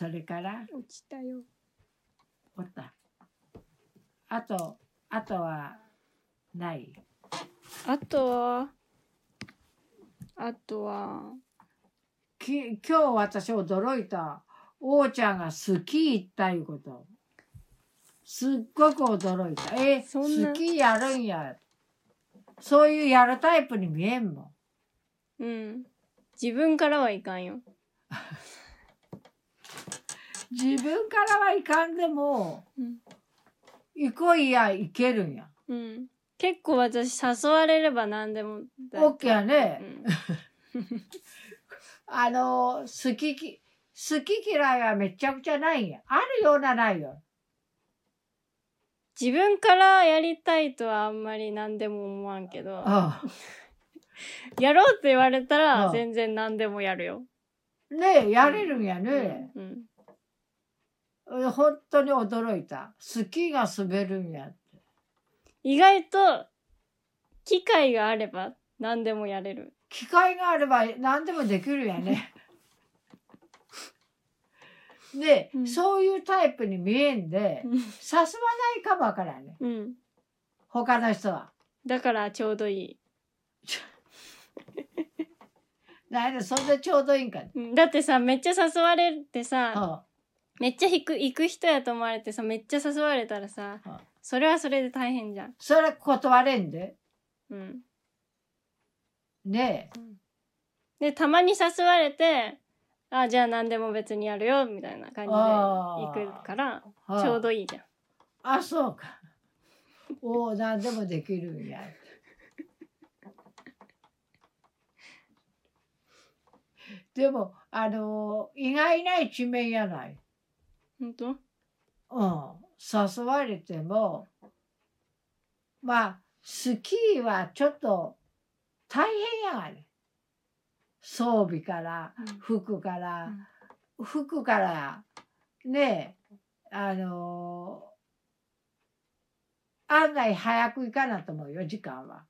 それから？落ちたよ。おった。あとあとはない？あとは、あとは、き今日私驚いた。王ちゃんがスキー行ったいうこと。すっごく驚いた。えそんな？スキーやるんや。そういうやるタイプに見えんもん。うん。自分からはいかんよ。自分からはいかんでもうん。行こいや行けるんやうん。結構私誘われれば何でも大丈夫。オッケーやね、うん。あの好きき好き嫌いはめちゃくちゃないんやあるようなないよ自分からやりたいとはあんまり何でも思わんけど、あ やろうって言われたうらん全然何でもやるよ。ねえやれるんやね、うん。本当に驚いた。スキーが滑るんやって。意外と、機会があれば何でもやれる。機会があれば何でもできるやね。で、うん。そういうタイプに見えんで誘わないかもわからんね。うん。他の人は。だからちょうどいい。なんでそんなちょうどいいんかね、うん。だってさ、めっちゃ誘われてさ、はめっちゃ行く、行く人やと思われてさ、めっちゃ誘われたらさ、あそれはそれで大変じゃん。それ断れんで。うん。ねで、たまに誘われて、あ、じゃあ何でも別にやるよ、みたいな感じで行くから、ちょうどいいじゃん。あそうか。おお何でもできるんや。でもあの意外な一面やないほん。とうん、誘われてもまあスキーはちょっと大変やがね。装備からうん。服から、服からねえあの案外早く行かなと思うよ時間は。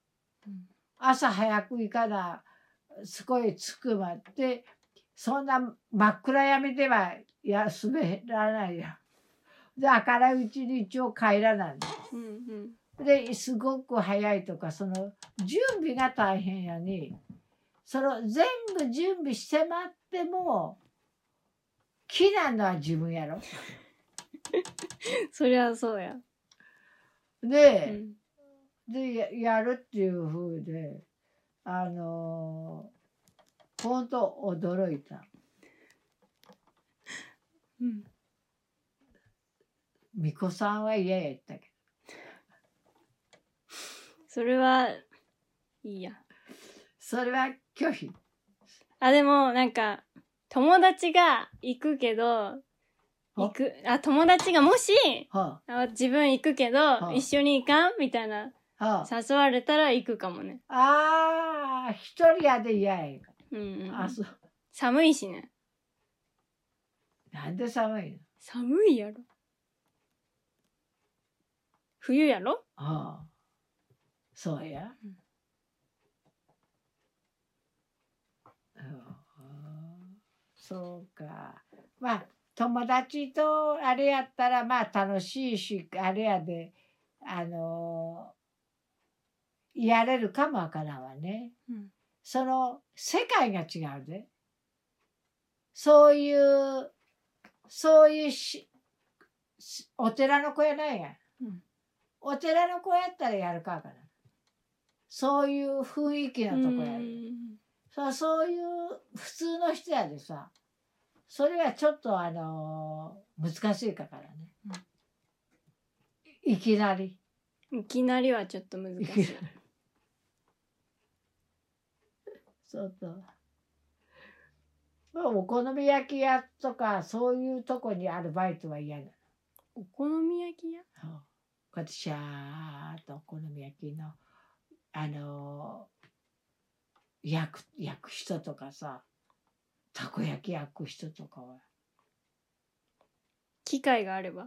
うん。朝早く行かなすごい着くまでそんな真っ暗闇ではや滑らないやで明るいうちに一応帰らないうんうん。ですごく早いとかその準備が大変やにその全部準備して待っても気なのは自分やろ。そりゃそうや。うで、ん。でややるっていう風であのー、ほんと驚いたうん。巫女さんは嫌やったけそれは、いいや。どそれは拒否あ、でも、なんか、友達が行くけど、行く、あ、友達がもし、は？あ自分行くけど、あ一緒に行かんみたいな、あ、は？誘われたら行くかもね。あ、あー一人やで嫌やうん、うん。あそう寒いしね。なんで寒いの？寒いやろ。冬やろ？ああそうや、うん。うんそうか。まあ友達とあれやったらまあ楽しいしあれやであのやれるかもわからんわね。うん。その世界が違うで。そういうそういうししお寺の子やないや、うん。お寺の子やったらやるかわからんそういう雰囲気のとこやるうん。そういう普通の人やでさ。それはちょっとあのー難しいかからね、いきなり。いきなりはちょっと難しい。いきなり。そうそうまあお好み焼き屋とかそういうとこにアルバイトは嫌だお好み焼き屋？そうこうやってシャーっとお好み焼きのあのー焼く焼く人とかさたこ焼き焼く人とかは機会があれば？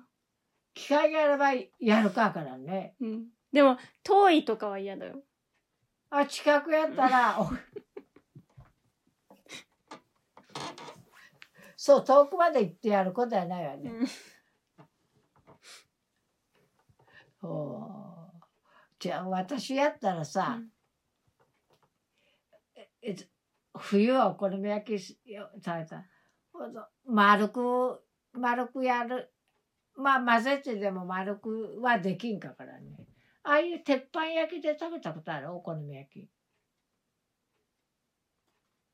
機会があればやるかからねうん。でも、遠いとかは嫌だよ。あ近くやったらお そう遠くまで行ってやることはないわね。うん。おじゃあ私やったらさ、え冬はお好み焼きし食べた丸く丸くやる。まあ混ぜてでも丸くはできんかからね。ああいう鉄板焼きで食べたことある？お好み焼き。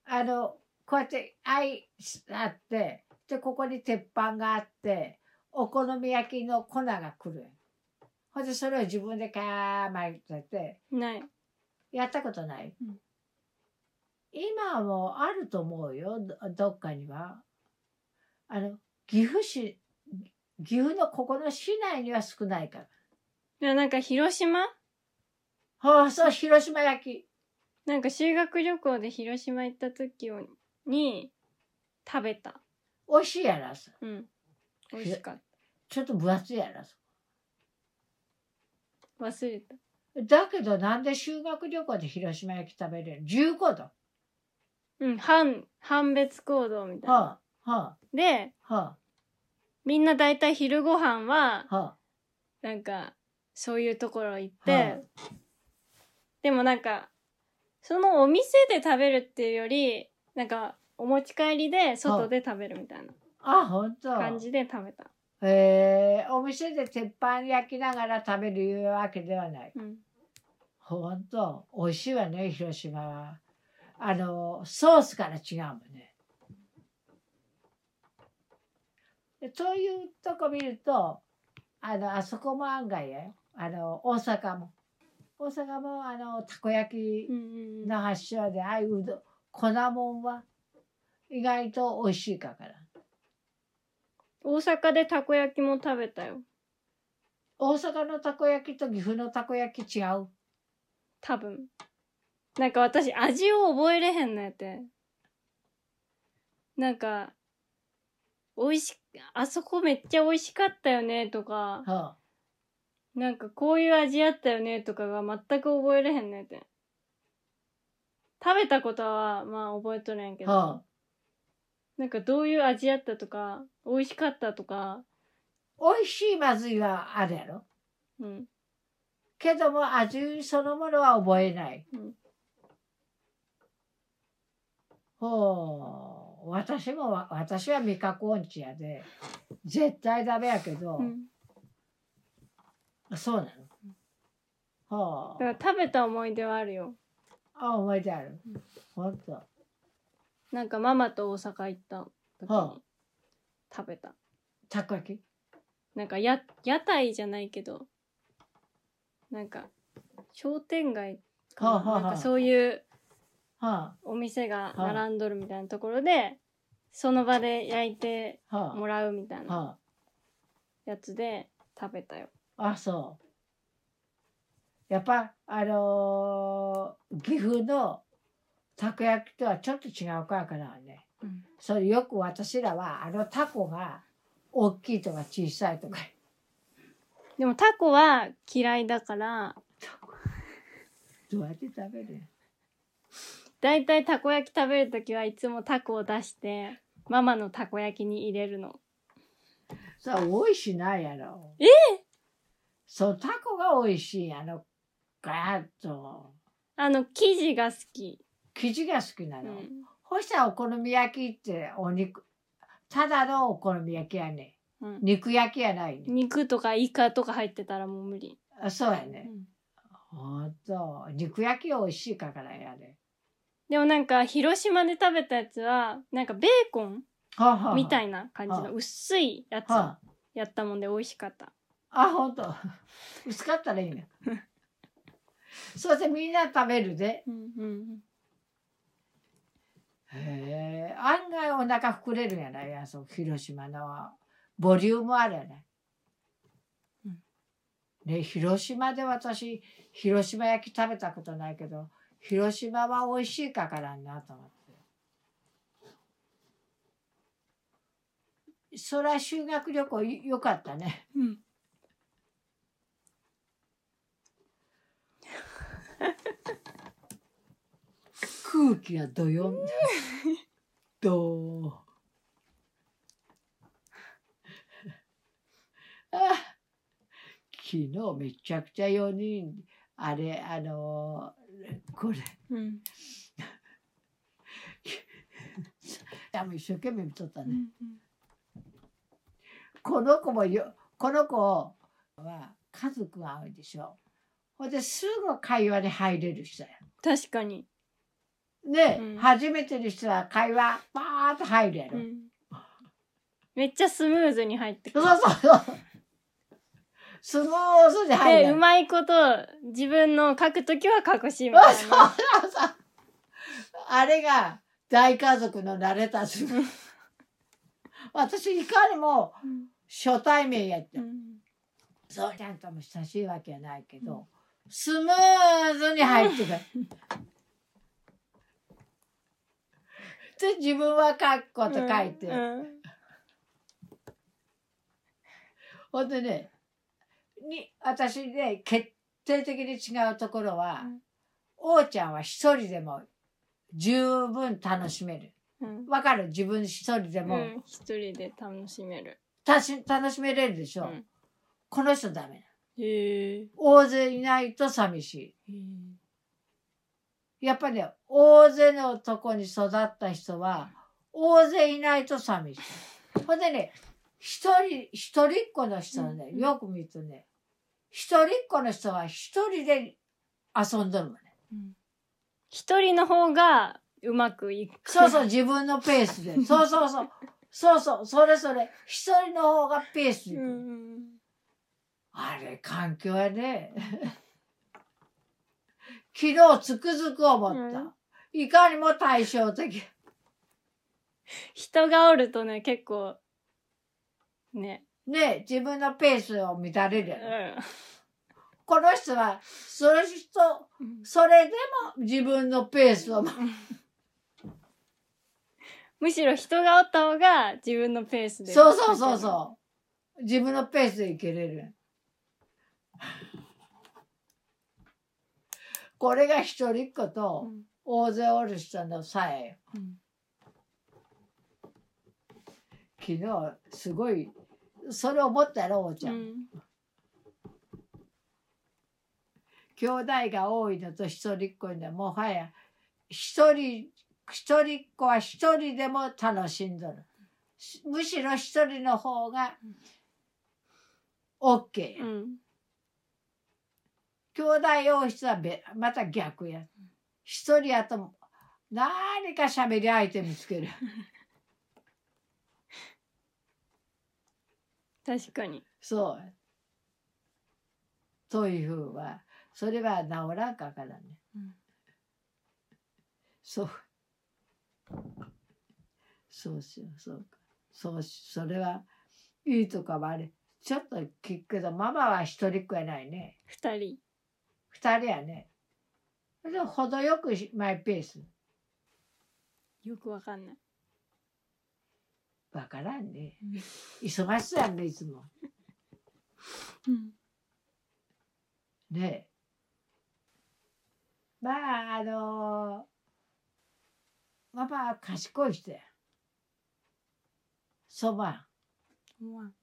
あのこうやってあいあってでここに鉄板があってお好み焼きの粉が来る。ほんでそれを自分でかー巻いてて。ない。やったことない、うん。今もあると思うよ。どどっかには。あの岐阜市岐阜のここの市内には少ないから。いやなんか広島？ああそう広島焼き。なんか修学旅行で広島行った時に食べた。美味しいやらさうん。美味しかっちょっと分厚いやらさた。忘れた。だけどなんで修学旅行で広島焼き食べれる ?15 度うん、判、判別行動みたいな。はあはで、あはみんなだいたい昼ご飯は、あはなんか、そういうところ行って、はいでもなんか、そのお店で食べるっていうより、なんか、お持ち帰りで外で食べるみたいな。ああ本当。感じで食べた。えー、お店で鉄板焼きながら食べるいうわけではない。うん。ほんと美味しいわね広島は。あのソースから違うもんね。でそういうとこ見るとあのあそこも案外や。よあの大阪も。大阪もあのたこ焼き。の発祥でああいううど粉もんは意外と美味しいかから大阪でたこ焼きも食べたよ。大阪のたこ焼きと岐阜のたこ焼き違う？多分。なんか私味を覚えれへんのやって。なんか、美味し、あそこめっちゃ美味しかったよねとか、はなんかこういう味あったよねとかが全く覚えれへんのやって。食べたことはまあ覚えとるんやけど、あはあなんかどういう味あったとか、美味しかったとか、美味しいまずいはあるやろうん。けども味そのものは覚えない。うんほう私もわ私は味覚音痴やで絶対ダメやけど、うん。そうなの。ほうだから食べた思い出はあるよ。あ覚えてあるうん。ほんと。なんかママと大阪行った時はあ。に食べた。たこ焼き？なんかや、屋台じゃないけど、なんか、商店街かな,、はあはあはあ。なんかそういうはお店が並んどるみたいなところで、その場で焼いてあはもらうみたいあなはやつで食べたよ。ああそう。やっぱあのー岐阜のたこ焼きとはちょっと違うからからね。うん。それよく私らはあのタコが大きいとか小さいとかでもタコは嫌いだから、どうやって食べる？だいたいたこ焼き食べるときはいつもタコを出して、ママのたこ焼きに入れるの。さあ美味しないやろえ？そうタコが美味しいあのガーッとあの、生地が好き。生地が好きなの、うん。ほしたらお好み焼きってお肉ただのお好み焼きやねうん、肉焼きやないね肉とかイカとか入ってたらもう無理。あそうやね、うん。ほんと肉焼き美味しいかからやで。でもなんか、広島で食べたやつは、なんかベーコンみたいな感じはあ。の薄いやつはやったもんで美味しかった。ああほんと。薄かったらいいね そしてみんな食べるで。うんうんへえ。案外お腹膨れるんやない？やそう広島のは。ボリュームあるやない、うん。ね広島で私広島焼き食べたことないけど広島は美味しいかからんなと思って。そら修学旅行よよかったね。うん。空気がどよ。ん。どあ昨日めちゃくちゃ4人あれあのー、これ、うん、一生懸命見とったね、うんうん、この子もよこの子は家族が多いでしょ。ほんですぐ会話に入れる人や。確かに。ね、うん。初めての人は会話バーッと入るやろ、うん。めっちゃスムーズに入ってくる。そうそうそう。スムーズに入るでうまいこと自分の書くときは書くしみたいそうなそうそう。あれが大家族の慣れたす私いかにも初対面やって、うん。そうちゃんとも親しいわけはないけど、スムーズに入ってくる。で自分は書くこと書いて、うんほんでねに私ね決定的に違うところは、うん。王ちゃんは一人でも十分楽しめる。うん。わかる？自分一人でも、うん一人で楽しめる。たし楽しめれるでしょ、うん。この人ダメ。な大勢いないと寂しいやっぱりね大勢のとこに育った人は大勢いないと寂しい。ほんでね一人一人っ子の人はね、うん。よく見るとね一人っ子の人は一人で遊んどるもんね。うん。一人の方がうまくいく。そうそう自分のペースで。そうそうそう。そうそうそれそれ。一人の方がペースでいく、うん。あれ環境やね昨日つくづく思った、うん。いかにも対照的。人がおるとね結構ね。ね自分のペースを乱れるうん。この人はその人それでも自分のペースをむしろ人がおった方が自分のペースでそうそうそうそう。自分のペースでいけれるこれが一人っ子うとん。大勢おる人の差えよ。うん。昨日すごいそれ思ったやろおうちゃん、うん。兄弟が多いのと一人っ子にはもはや一人一人っ子は一人でも楽しんどる。しむしろ一人の方が OK や、うん兄弟多い人はべまた逆や。一人やと何か喋り相手見つける。確かに。そう。というふうはそれは治らんかからね、うん。そう。そうしようそうか。そうしそれはいいとかはあれちょっと聞くけどママは一人っ子やないね。二人二人やね。でも程よくしマイペース。よくわかんない。わからんね。忙しそうやんねいつも。うん。ね。えまああのママは賢い人や。そば思わん。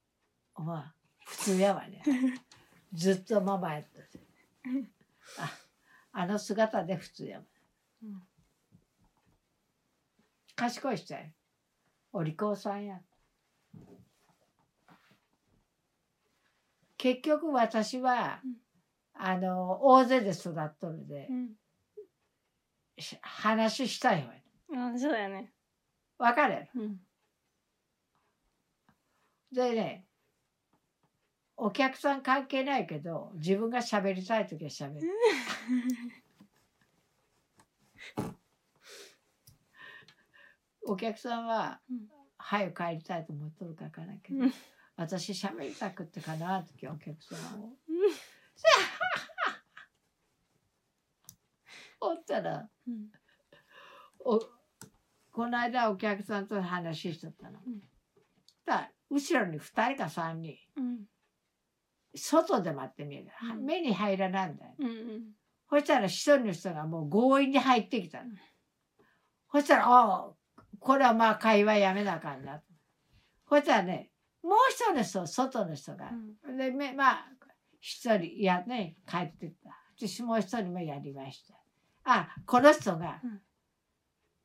まあ普通やわね。ずっとママやった。しああの姿で普通やわうん。賢い人や。お利口さんや。結局私は、うん。あの大勢で育っとるで、うん。し話したいわ。あそうだよね。わかるうん。でねお客さん関係ないけど自分が喋りたい時は喋る。お客さんはうん。早く帰りたいと思っとるかわからんけど、うん。私喋りたくってかなってお客さんを。おったらうん。おこの間お客さんと話しとったの。うん。だ後ろに2人か3人。うん外で待ってみる、うん。目に入らなんだよ。うんそしたら一人の人がもう強引に入ってきたの。そしたら「ああこれはまあ会話やめなあかんな」そしたらねもう一人の人外の人が、でめまあ一人やね帰ってった。私もう一人もやりました。あこの人が、うん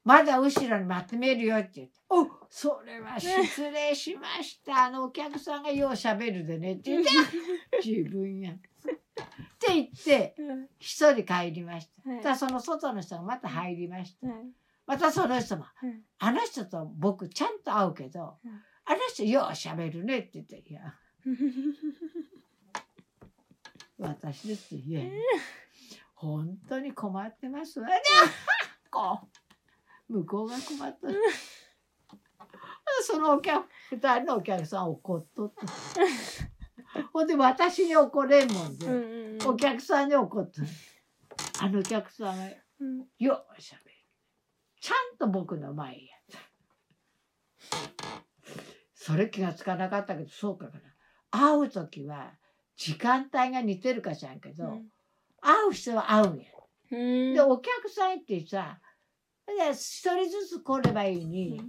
まだ後ろにまとめるよって言って「おそれは失礼しました。あのお客さんがようしゃべるでね」って言って 自分や。って言ってうん。一人帰りました。はい。その外の人がまた入りました。はい。またその人もうん「あの人と僕ちゃんと会うけど、うんあの人ようしゃべるね」って言って「いや。私です」い や本当に困ってますわ」こう向こうが困った。そのお客二人のお客さん怒っとって。ほんで私に怒れんもんで。うんうんうん。お客さんに怒ってあのお客さんがうん。ようしゃべる。ちゃんと僕の前やそれ気がつかなかったけどそうかな。会う時は時間帯が似てるかしらんけど、会う人は会うんや、うん。でお客さんってさで一人ずつ来ればいいに、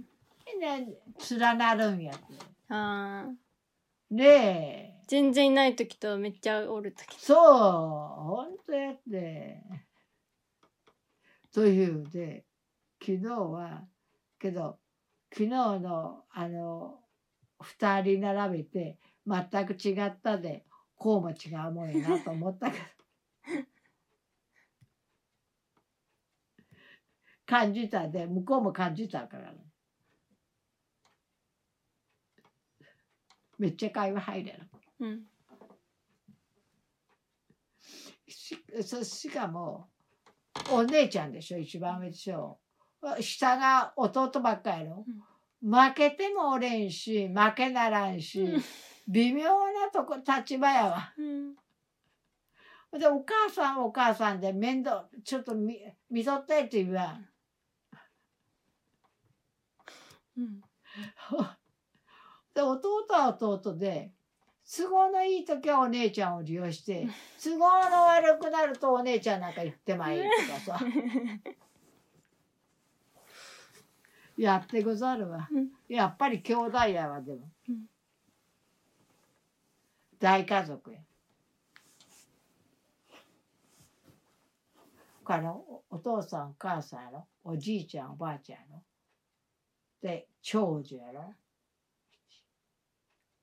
ね、連なるんやって。あー。ねえ。全然いない時とめっちゃおる時。そう、本当やって。というで、昨日は、けど、昨日の、あの、二人並べて、全く違ったで、こうも違うもんやなと思ったけど。感じたで、向こうも感じたからね。めっちゃ会話入れる。うん。しそしかもお姉ちゃんでしょ一番上でしょ。下が弟ばっかやろ、負けてもおれんし負けならんし、うん。微妙なとこ立場やわ。うん。でお母さんはお母さんで面倒ちょっと見見とってって言うわんうん。で弟は弟で都合のいい時はお姉ちゃんを利用して都合の悪くなるとお姉ちゃんなんか言ってまいとかさ。やってござるわ。うん。やっぱり兄弟やわでも、うん。大家族や。からおお父さんお母さんやろ？おじいちゃんおばあちゃんやろ？で長女やろ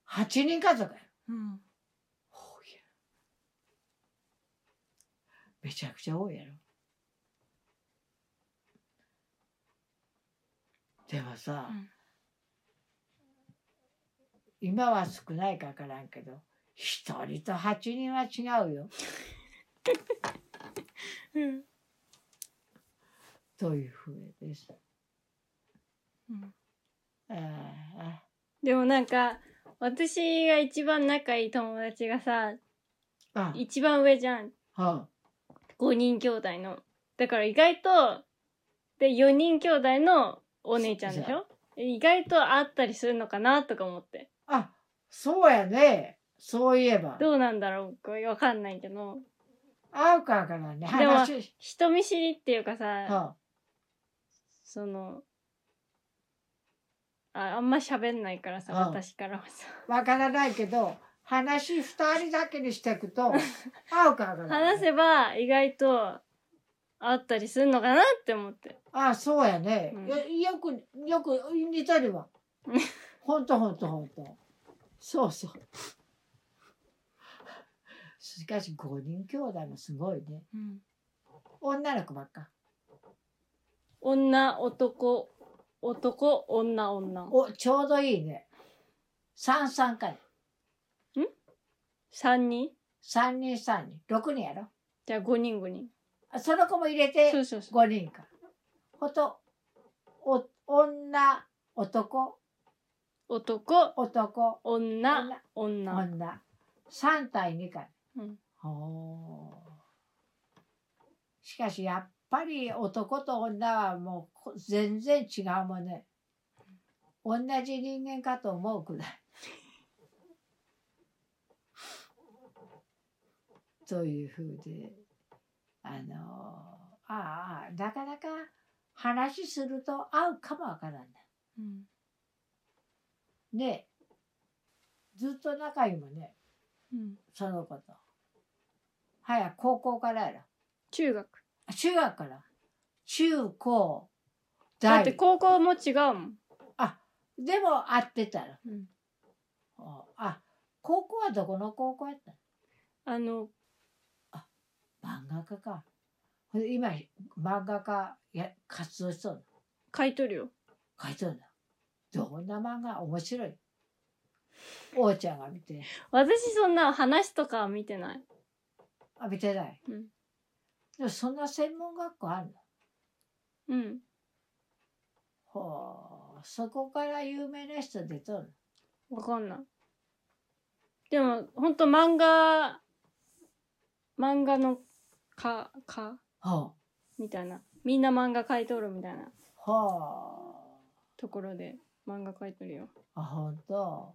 ？8人家族やろ？うん。多いやろ。めちゃくちゃ多いやろ。でもさ、うん。今は少ないかわからんけど一人と8人は違うよ。うん。というふうです。うん。でもなんか私が一番仲いい友達がさあ。一番上じゃん。あ5人兄弟の。だから意外とで4人兄弟のお姉ちゃんでしょ？意外とあったりするのかなとか思って。あそうやね。そういえば。どうなんだろうかわかんないけど。合うかわからんねでも話人見知りっていうかさはそのああんま喋んないからさうん。私からはさ。あわからないけど話二人だけにしていくと 合うからん話せば意外とあったりするのかなって思って。あそうやね、うん。よよくよく似てるわほんとほんとほんと。そうそう。しかし5人兄弟もすごいね。女の子ばっか。女男男女女。おちょうどいいね。三三かね3人？三人三人。六人やろ？じゃあ5人5人。あその子も入れてそうそうそう。5人か。ほんとお女男。男男。女女。女。3対2かうん。ほうしかしやっぱり男と女はもうこ全然違うもんね同じ人間かと思うくらい。というふうであのああなかなか話すると合うかもわからんな。うん。ねずっと仲いいもんね。うん。その子と。はや高校からやろ中学。あ中学から。中高大。だって高校も違うもん、でも会ってたらうん、あ高校はどこの高校やったあの漫画家か。今漫画家や活動しとんの？買い取るよ。書いとんだどんな漫画？面白い？王ちゃんが見て。私そんな話とかは見てない。あ見てない、うんでもそんな専門学校あるの？うん。ほうそこから有名な人出とるわかんない。でもほんと漫画漫画のかか？ほうみたいな。みんな漫画買い取るみたいな。ほところで漫画買い取るよ。うあ本当。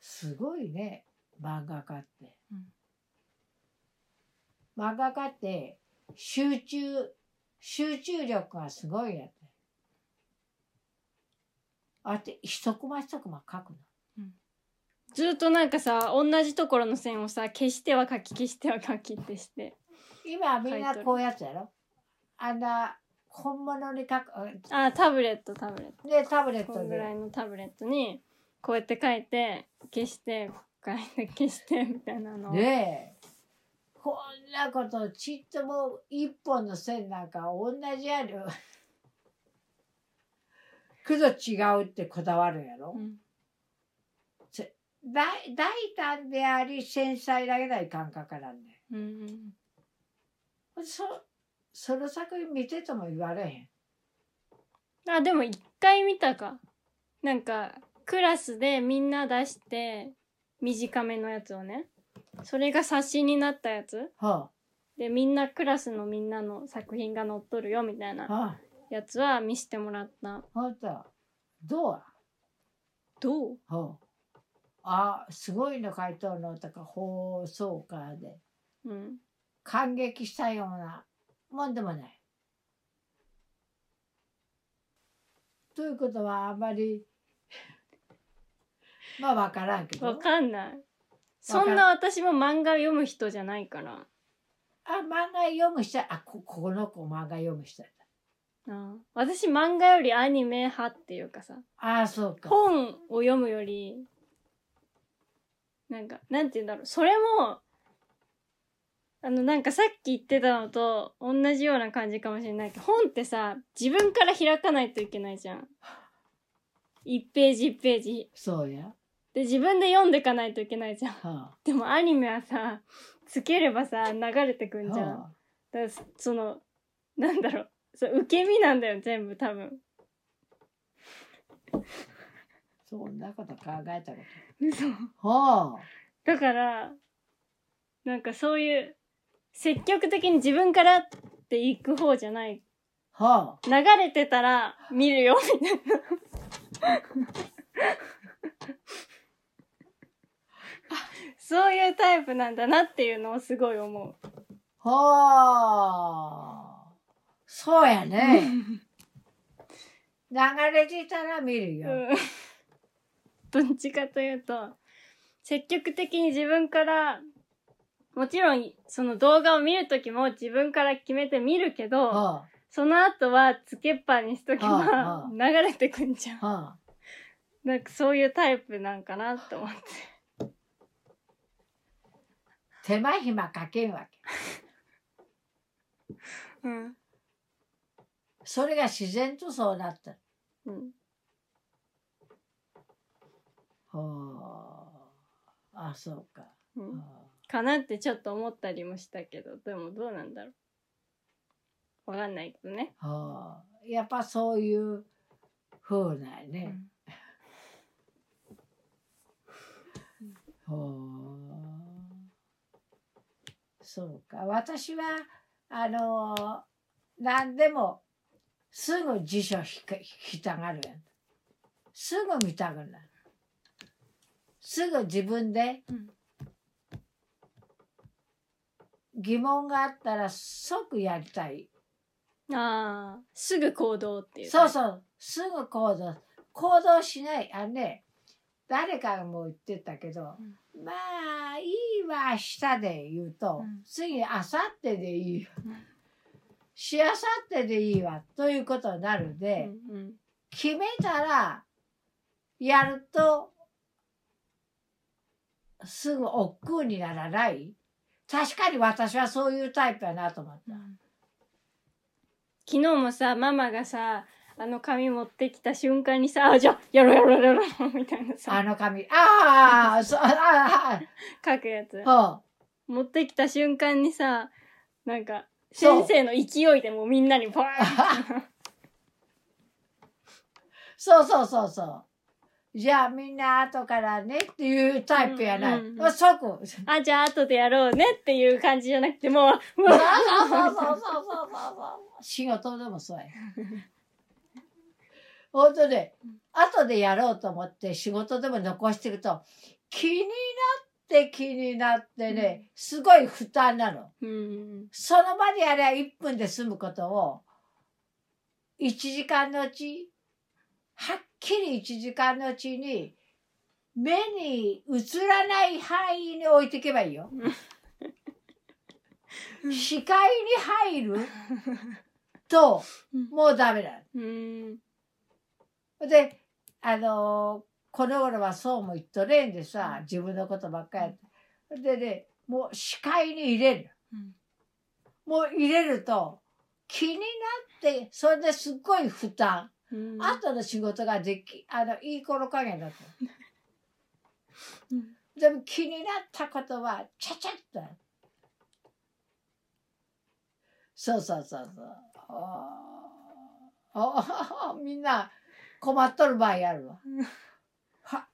すごいね漫画家って、うん漫画家って集中集中力がすごいやって。あって一コマ一コマ書くの。ずっとなんかさ同じところの線をさ消しては書き消しては書きってして。今はみんなこうやつやろ。あんな本物に書くあタブレットタブレット。でタブレットこのぐらでいのタブレットにこうやって書いて消して書いて消してみたいなのをねえこんなことちっとも一本の線なんか同じやる。けど違うってこだわるやろ、うん。大大胆であり繊細だけない感覚なんだようん。そその作品見てても言われへん。あでも一回見たか。なんかクラスでみんな出して短めのやつをねそれが冊子になったやつ？はでみんなクラスのみんなの作品が載っとるよみたいあ、なはあ、やつは見せてもらった。ほんとどう？どう？はあ、あすごいの書いとるの。とか放送家で。うん。感激したような。もんでもない。ということはあんまり まあ分からんけど。わかんないそんな私も漫画読む人じゃないから。あ漫画読む人あここの子漫画読む人やっあ私漫画よりアニメ派っていうかさ。あそうか。本を読むよりなんかなんて言うんだろう。それもあのなんかさっき言ってたのと同じような感じかもしれないけど本ってさ自分から開かないといけないじゃん。1ページ1ページ。そうや、で自分で読んでかないといけないじゃん。はでもアニメはさつければさ流れてくあんじゃん、はだからそのなんだろう。そう受け身なんだよ全部多分。あそんなこと考えたこ嘘。とはだからなんかそういう積極的に自分からって行く方じゃない。あ。は流れてたら見るよみたいな そういうタイプなんだなっていうのをすごい思う。あはあ。そうやね。流れてたら見るよ、うん。どっちかというと積極的に自分からもちろんその動画を見るときも自分から決めて見るけどはその後はつけっぱにしとけはあばは 流れてくんじゃん。あ、はあ、なんかそういうタイプなんかなと思って手間暇かけんわけ。うん。それが自然とそうなった。うん。はああそうか、うん。はかなってちょっと思ったりもしたけどでもどうなんだろう。わかんないけどね、あはあやっぱそういう風なんやね、はあそうか。私はあの何でもすぐ辞書引きたがるやん。すぐ見たくなる。すぐ自分でうん。疑問があったら即やりたい。ああすぐ行動っていううそうそう。すぐ行動。行動しない。あのね誰かも言ってたけど、まあいいわ明日で言うと、うん。次明後日でいいわ。うん。し明後日でいいわということになるんで、うん決めたらやるとすぐ億劫にならない？確かに私はそういうタイプやなと思った。昨日もさママがさあの紙持ってきた瞬間にさあじゃあやろうやろうやろ みたいなあさの紙。ああそうあ書くやつ。持ってきた瞬間にさなんか先生の勢いでもうみんなにバーンう そうそうそうそう。じゃあみんな後からねっていうタイプやな、うんうんうん即そうそうあじゃあ後でやろうねっていう感じじゃなくてもうう。そうわそうそうそうそうそう。仕事でもそうや 本当ね後でやろうと思って仕事でも残してると気になって気になってね、すごい負担なの。うんその場でやれば1分で済むことを1時間のうちはっきり1時間のうちに目に映らない範囲に置いていけばいいよ。視界に入る ともうダメだ。うんで、あのーこの頃はそうも言っとれんでさ、自分のことばっかりやって。でね、もう視界に入れる。うんもう入れると気になって、それですっごい負担。うん後の仕事ができ、あの、いい頃加減だと。うんでも気になったことは、ちゃちゃっと。そうそうそうそう。あーあーみんな困っとる場合あるわ。は、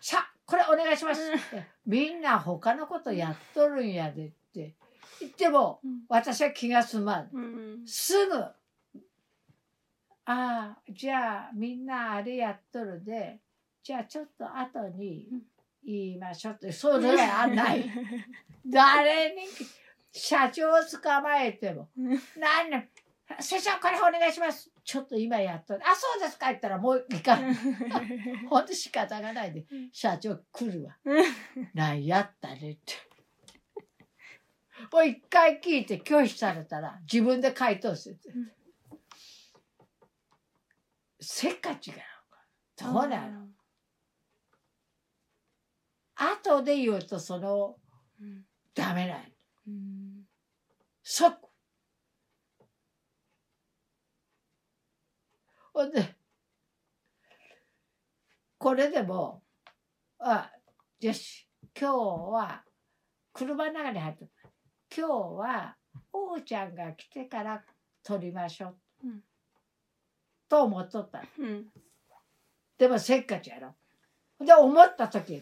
さあ、これお願いします。って。みんな他のことやっとるんやでって。言っても、うん。私は気が済まん。すぐ、ああ、じゃあみんなあれやっとるで、じゃあちょっと後に言いましょうって、そうではない。誰に、社長を捕まえても、何ね、社長これお願いします。ちょっと今やっとる。あ、そうですか言ったらもういかん。ほんと仕方がないで、社長来るわ。なんやったねって。もう一回聞いて拒否されたら自分で回答しててうん。せっかちがどうなの？後で言うとそのうんダメなんうん即ほんでこれでもあよし。今日は車の中に入ってた。今日は王ちゃんが来てから撮りましょう、うん。と思っとった。うん。でもせっかちやろ。で思った時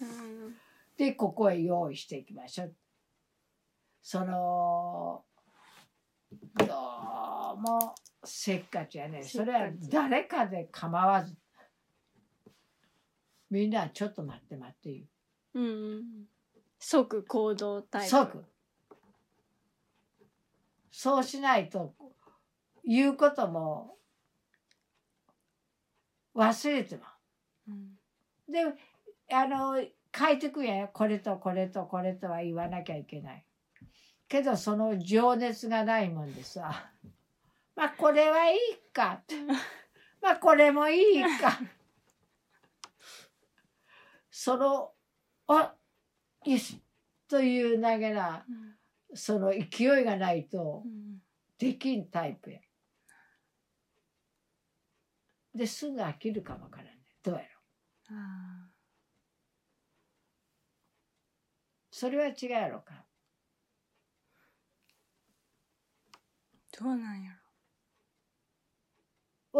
うん。でここへ用意していきましょう。そのどう？もせっかちやね。それは誰かで構わず。みんなちょっと待って待って言う。うん即行動タイプ。即。そうしないと言うことも忘れてまう。ん。うであの書いてくんやよこれとこれとこれとは言わなきゃいけない。けどその情熱がないもんでさまあこれはいいかまあこれもいいかそのあよしという投げなその勢いがないとできんタイプや。ですぐ飽きるかもわからんね。どうやろう。それは違うやろうか。どうなんやお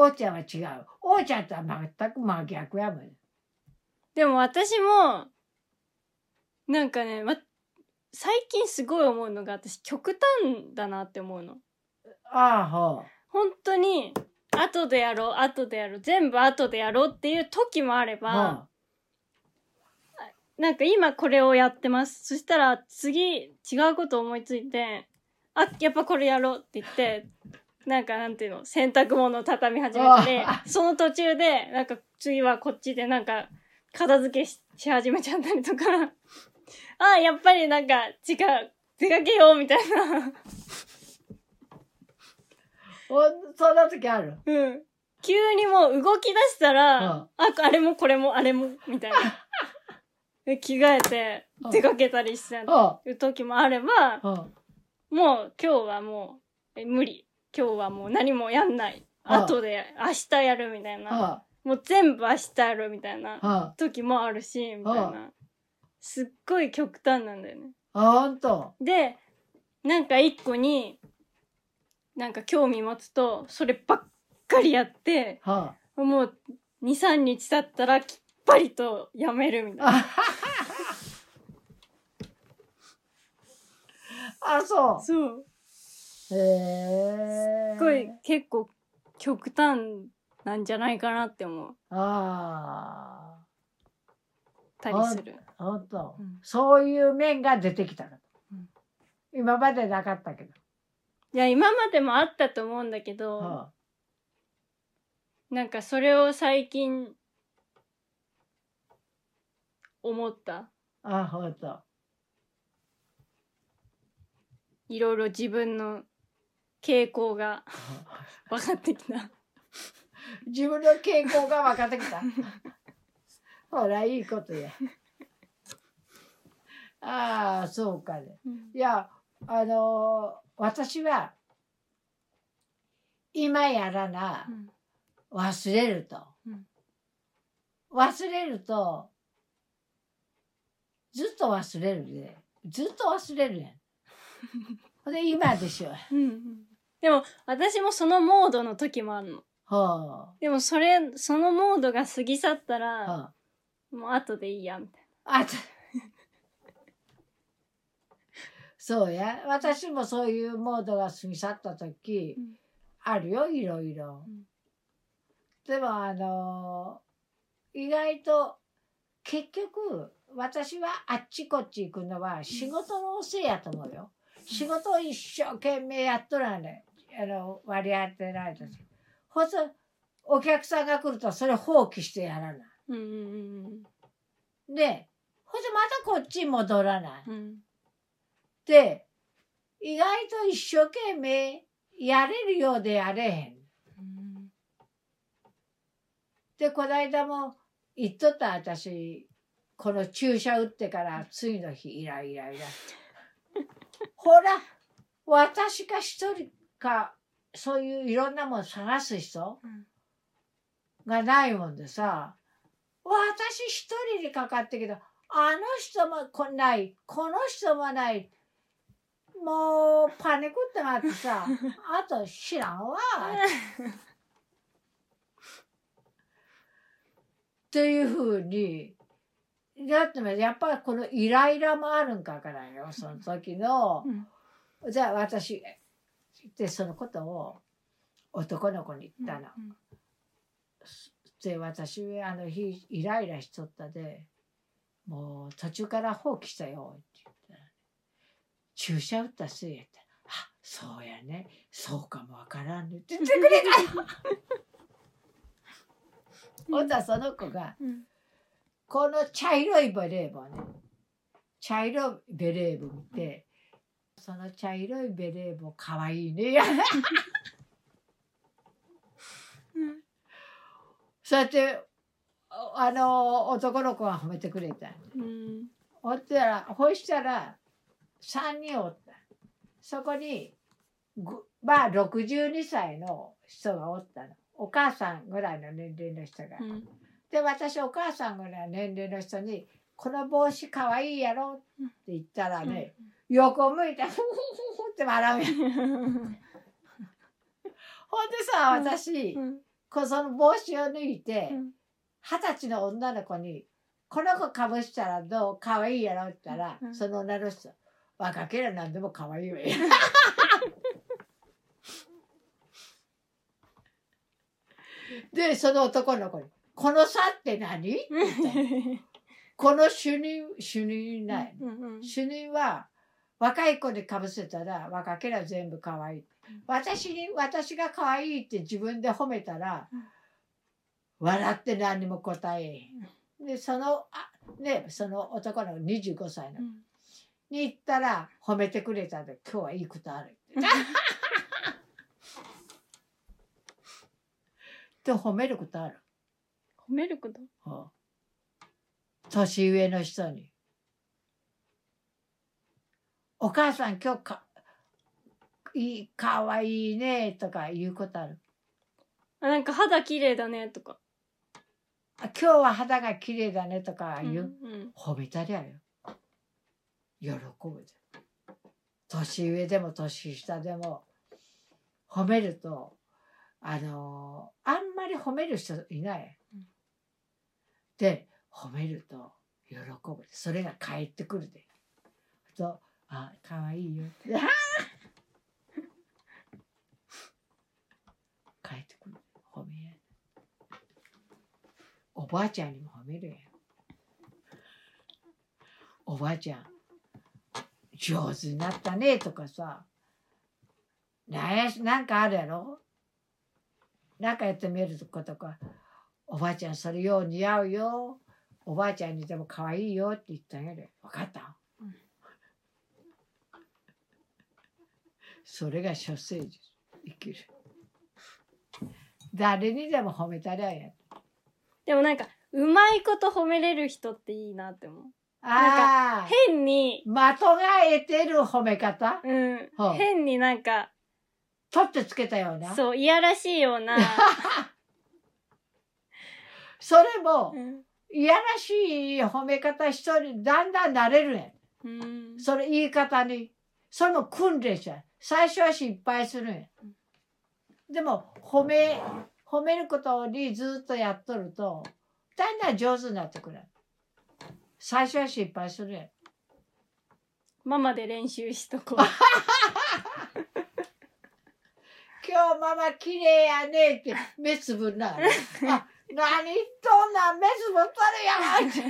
ーちゃんは違う。おーちゃんとは全く真逆やもん。でも私もなんかね、ま、最近すごい思うのが私極端だなって思うのああ、ほ本当に後でやろう後でやろう全部後でやろうっていう時もあれう。ば、なんか今これをやってますそしたら次違うこと思いついてあやっぱこれやろうって言ってなんかなんていうの、洗濯物を畳み始めたりあ、その途中で、なんか次はこっちでなんか、片付けしし始めちゃったりとか、あ、やっぱりなんか、違う、出かけようみたいな。おそんな時ある？うん。急にもう動き出したら、うんあ、あれもこれもあれも、みたいな。で着替えてうん出かけたりしてうん。る時もあれば、うん。もう今日はもう、え無理。今日はもう何もやんない。うん後で明日やるみたいな。うん。もう全部明日やるみたいなうん。時もあるし、みたいな。すっごい極端なんだよね。あ、ほんと。で、なんか一個に、なんか興味持つと、そればっかりやって、うん。もう2、3日経ったらきっぱりとやめるみたいな。ああ、そそう。う。へえ。すっごい結構極端なんじゃないかなって思うあたりする。あ、ほんとうん。そういう面が出てきたのうん。今までなかったけど。いや、今までもあったと思うんだけど、うんなんかそれを最近思った。あ、ほんと。いろいろ自分の傾向が 分かってきた。自分の傾向が分かってきた。ほら、いいことや。ああ、そうかね。いや、あのー私は、今やらな、忘れると。うん忘れると、ずっと忘れるで、ずっと忘れるやん。ほんで、今でしょ。うんうんでも私もそのモードの時もあるの。ほう。でもそれ、そのモードが過ぎ去ったほら、う。もう後でいいや、みたいあた そうや。私もそういうモードが過ぎ去った時、うんあるよ、いろいろ。うんでも、あの意外と、結局、私はあっちこっち行くのは仕事のせいやと思うよ。仕事を一生懸命やっとらね。あの、割り当てられた時。ほんと、お客さんが来るとそれ放棄してやらない。な。うんうんで、ほんとまたこっちに戻らない。うんうん。で、意外と一生懸命やれるようでやれへん。うんで、この間も言っとった私、この注射打ってから次の日イライライラ。ほら、私か一人か、そういういろんなもの探す人うんがないもんでさ、私一人でかかってけど、あの人もこない、この人もない。もうパニックってなってさ、あと知らんわ。っていうふうに、だってねやっぱりこのイライラもあるんかからんよ、その時の。うんじゃあ私、で、そのことを男の子に言ったの。で、私、あの日、イライラしとったで、もう途中から放棄したよって言ったら、注射打ったせいやったら、あ、そうやね、そうかもわからんね。って言ってくれた。よ。ほんとはその子が、うん。この茶色いベレー帽ね、茶色いベレー帽見て、その茶色いベレー帽かわいいね。うんそうやって、ああの、男の子が褒めてくれた。うんほったら、ほしたら、3人おった。そこに、ぐまあ、62歳の人がおったの。お母さんぐらいの年齢の人が。うんで、私、お母さんぐらいの年齢の人に、この帽子かわいいやろって言ったらね、横向いて、ふふふふって笑うやん。ほんでさ、私、うん。こうその帽子を抜いて、うん。二十歳の女の子に、この子かぶしたらどうかわいいやろって言ったら、うん。その女の人、若ければ何でもかわいいわよ。で、その男の子に、この差って何？って言ったの。この主任、主任ない。主任は、若い子にかぶせたら、若ければ全部かわいい。私に私が可愛いって自分で褒めたら、うん笑って何にも答えんでそのあねその男の25歳のうんに行ったら褒めてくれたで今日はいいことあるって。って褒めることある。褒めること？うん年上の人に。お母さん今日かいいかわいいねとか言うことある？あなんか肌綺麗だねとかあ今日は肌が綺麗だねとか言う？うんうん褒めたりゃよ。喜ぶで。年上でも年下でも褒めると、あのーあんまり褒める人いない。うんで、褒めると喜ぶ。それが返ってくるで。と、あ、かわいいよって。返 ってくる。褒めや。おばあちゃんにも褒めるやん。おばあちゃん上手になったねとかさなんかあるやろ？なんかやってみることかおばあちゃんそれよう似合うよおばあちゃんにでも可愛いよって言ってあげる分かった、うんそれが処世術。生きる。誰にでも褒めたりゃやでもなんかうまいこと褒めれる人っていいなって思う。ああ変に。的が得てる褒め方？うん。はあ変になんか取ってつけたような？そういやらしいような、それもうん。いやらしい褒め方一人だんだん慣れるねうんん。それ言い方に。それも訓練しちゃう。最初は失敗するんや。でも褒め、褒めることにずっとやっとると、だんだん上手になってくる。最初は失敗するやん。ママで練習しとこう 今日ママ綺麗やねって目つぶんな。あ、何言っとんなん目つぶっとるやんって。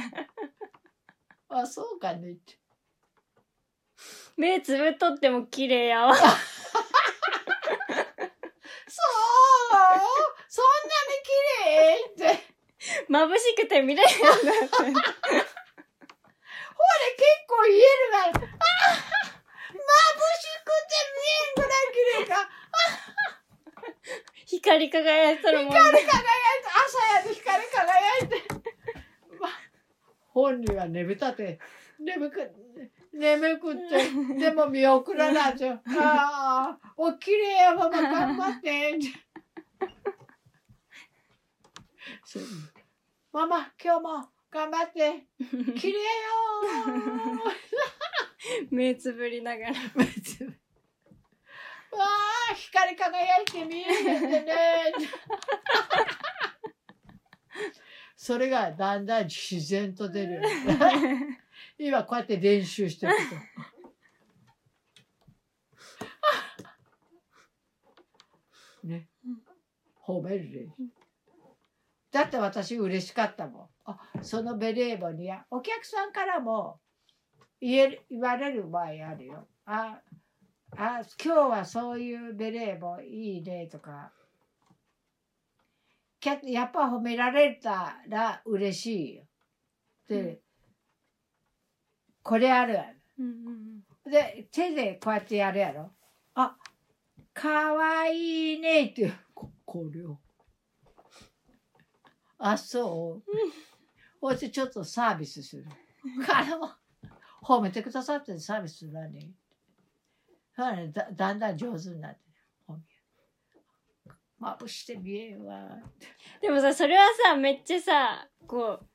あ、そうかねって。目つぶっとっても綺麗やわそう？そんなに綺麗？って。眩しくて見れるようになってこれ結構言えるが、あー眩しくて見えんぐらい綺麗か。光り輝いとるもんね光り輝いて、朝やで光り輝いて。ま本人は眠たて、眠く、眠くって、でも見送らないと。ああ、お綺麗やママ頑張って。ママ、今日も頑張って。綺麗よ 目つぶりながらー。わあ、光り輝いて見えへんでね。それがだんだん自然と出る。今こうやって練習してると。ね。褒める練習。だって私嬉しかったもん。あ、そのベレー帽にや、お客さんからも言える言われる場合あるよ。あ、あ、今日はそういうベレー帽いいねとか。きやっぱ褒められたら嬉しいよ。で、うんこれあるやろうんうんで、手でこうやってやるやろ。あ、かわいいねって、ここれを。あ、そう？ほいでちょっとサービスする。からも、褒めてくださってサービスするわね。だねだだんだん上手になってまぶして見えんわ。でもさそれはさめっちゃさこう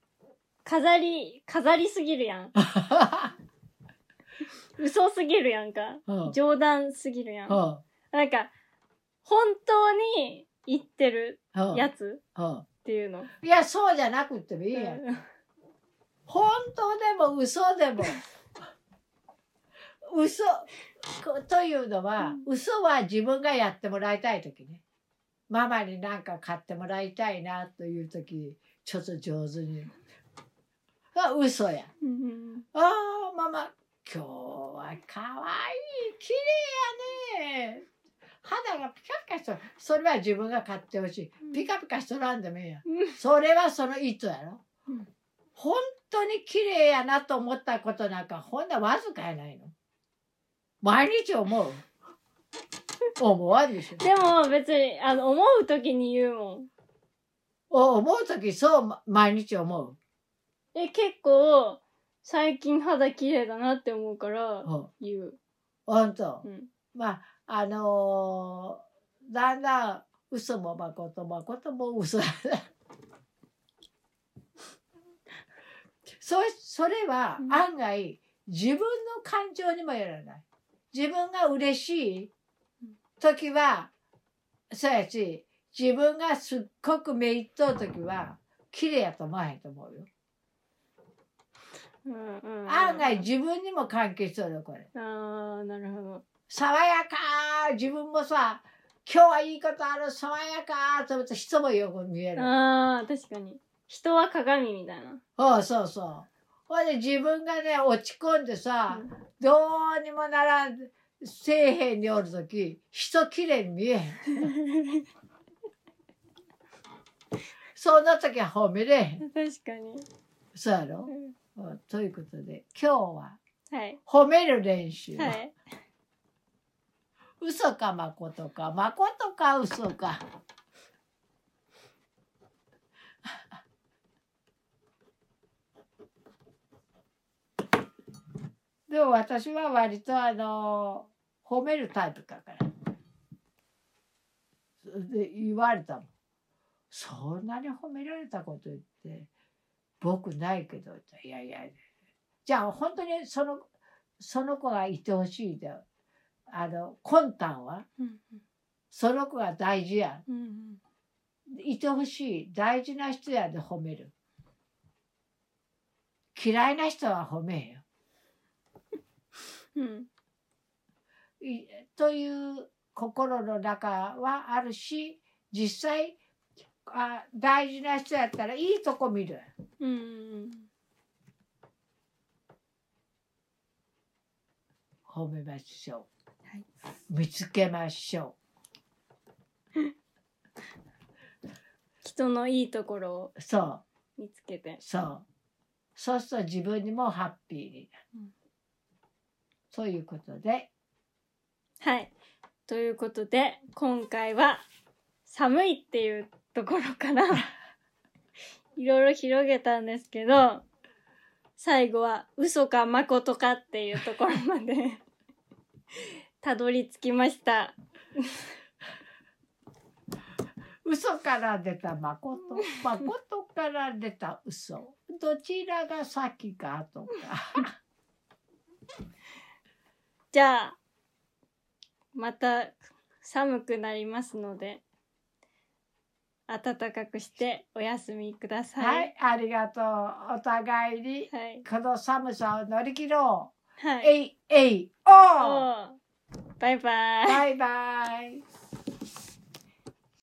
飾り飾りすぎるやん。嘘すぎるやんか。うん。冗談すぎるやん。うん。なんか本当に言ってるうん。やつうん。っていうの。いや、そうじゃなくってもいいやん。本当でも嘘でも。嘘。こというのは、嘘は自分がやってもらいたい時ね。ママになんか買ってもらいたいなという時ちょっと上手にあ嘘や。うんうんああママ。今日はかわいい綺麗やね。肌がピカピカしとる。それは自分が買ってほしい。うん。ピカピカしとらんでもいいやうん。それはその意図やろ、うん。本当に綺麗やなと思ったことなんかほんなわずかやないの。毎日思う。思わんでしょ。でも別に、あの、思うときに言うもん。お思う時そうま毎日思うえ、結構、最近肌綺麗だなって思うから、うん言う。本当、うん。まああのーだんだん嘘もまことまことも嘘 そそれはうん。案外自分の感情にもよらない。自分が嬉しい時はそうやし自分がすっごくめいっとう時は綺麗やと思わへんと思うようんうん。うん、案外自分にも関係しとるよこれ。ああ、なるほど。爽やか自分もさ今日はいいことある爽やかと思って人もよく見える。ああ、確かに。人は鏡みたいな。そうそうそう。ほいで自分がね落ち込んでさどうにもならん底辺におる時人きれいに見えへん。そんな時は褒めれへん。確かに。そうやろ、うんうんということで今日ははい。褒める練習、はい。嘘かまことか。まことか嘘か。でも私は割とあの褒めるタイプだから。で言われたもんそんなに褒められたこと言って僕ないけどいやいや。じゃあ本当にそのその子がいてほしいであの魂胆は。うん。その子が大事や。うんうん。いてほしい。大事な人やで褒める。嫌いな人は褒めへんよ。うん。いという心の中はあるし実際あ大事な人やったらいいとこ見る。うんうん褒めましょう、はい。見つけましょ 人のいいところをうそう。見つけて。そう。そうすると自分にもハッピーに。なる、うん。ということで。はい。ということで、今回は寒いっていうところから いろいろ広げたんですけど、最後は嘘か誠かっていうところまで たどり着きました。嘘から出た誠誠から出た嘘どちらが先かとか じゃあ、また寒くなりますので、暖かくしてお休みくださ。はいい、ありがとうお互いにはい。この寒さを乗り切ろう、はい。えいえいおーおーバイバイ。バイバイ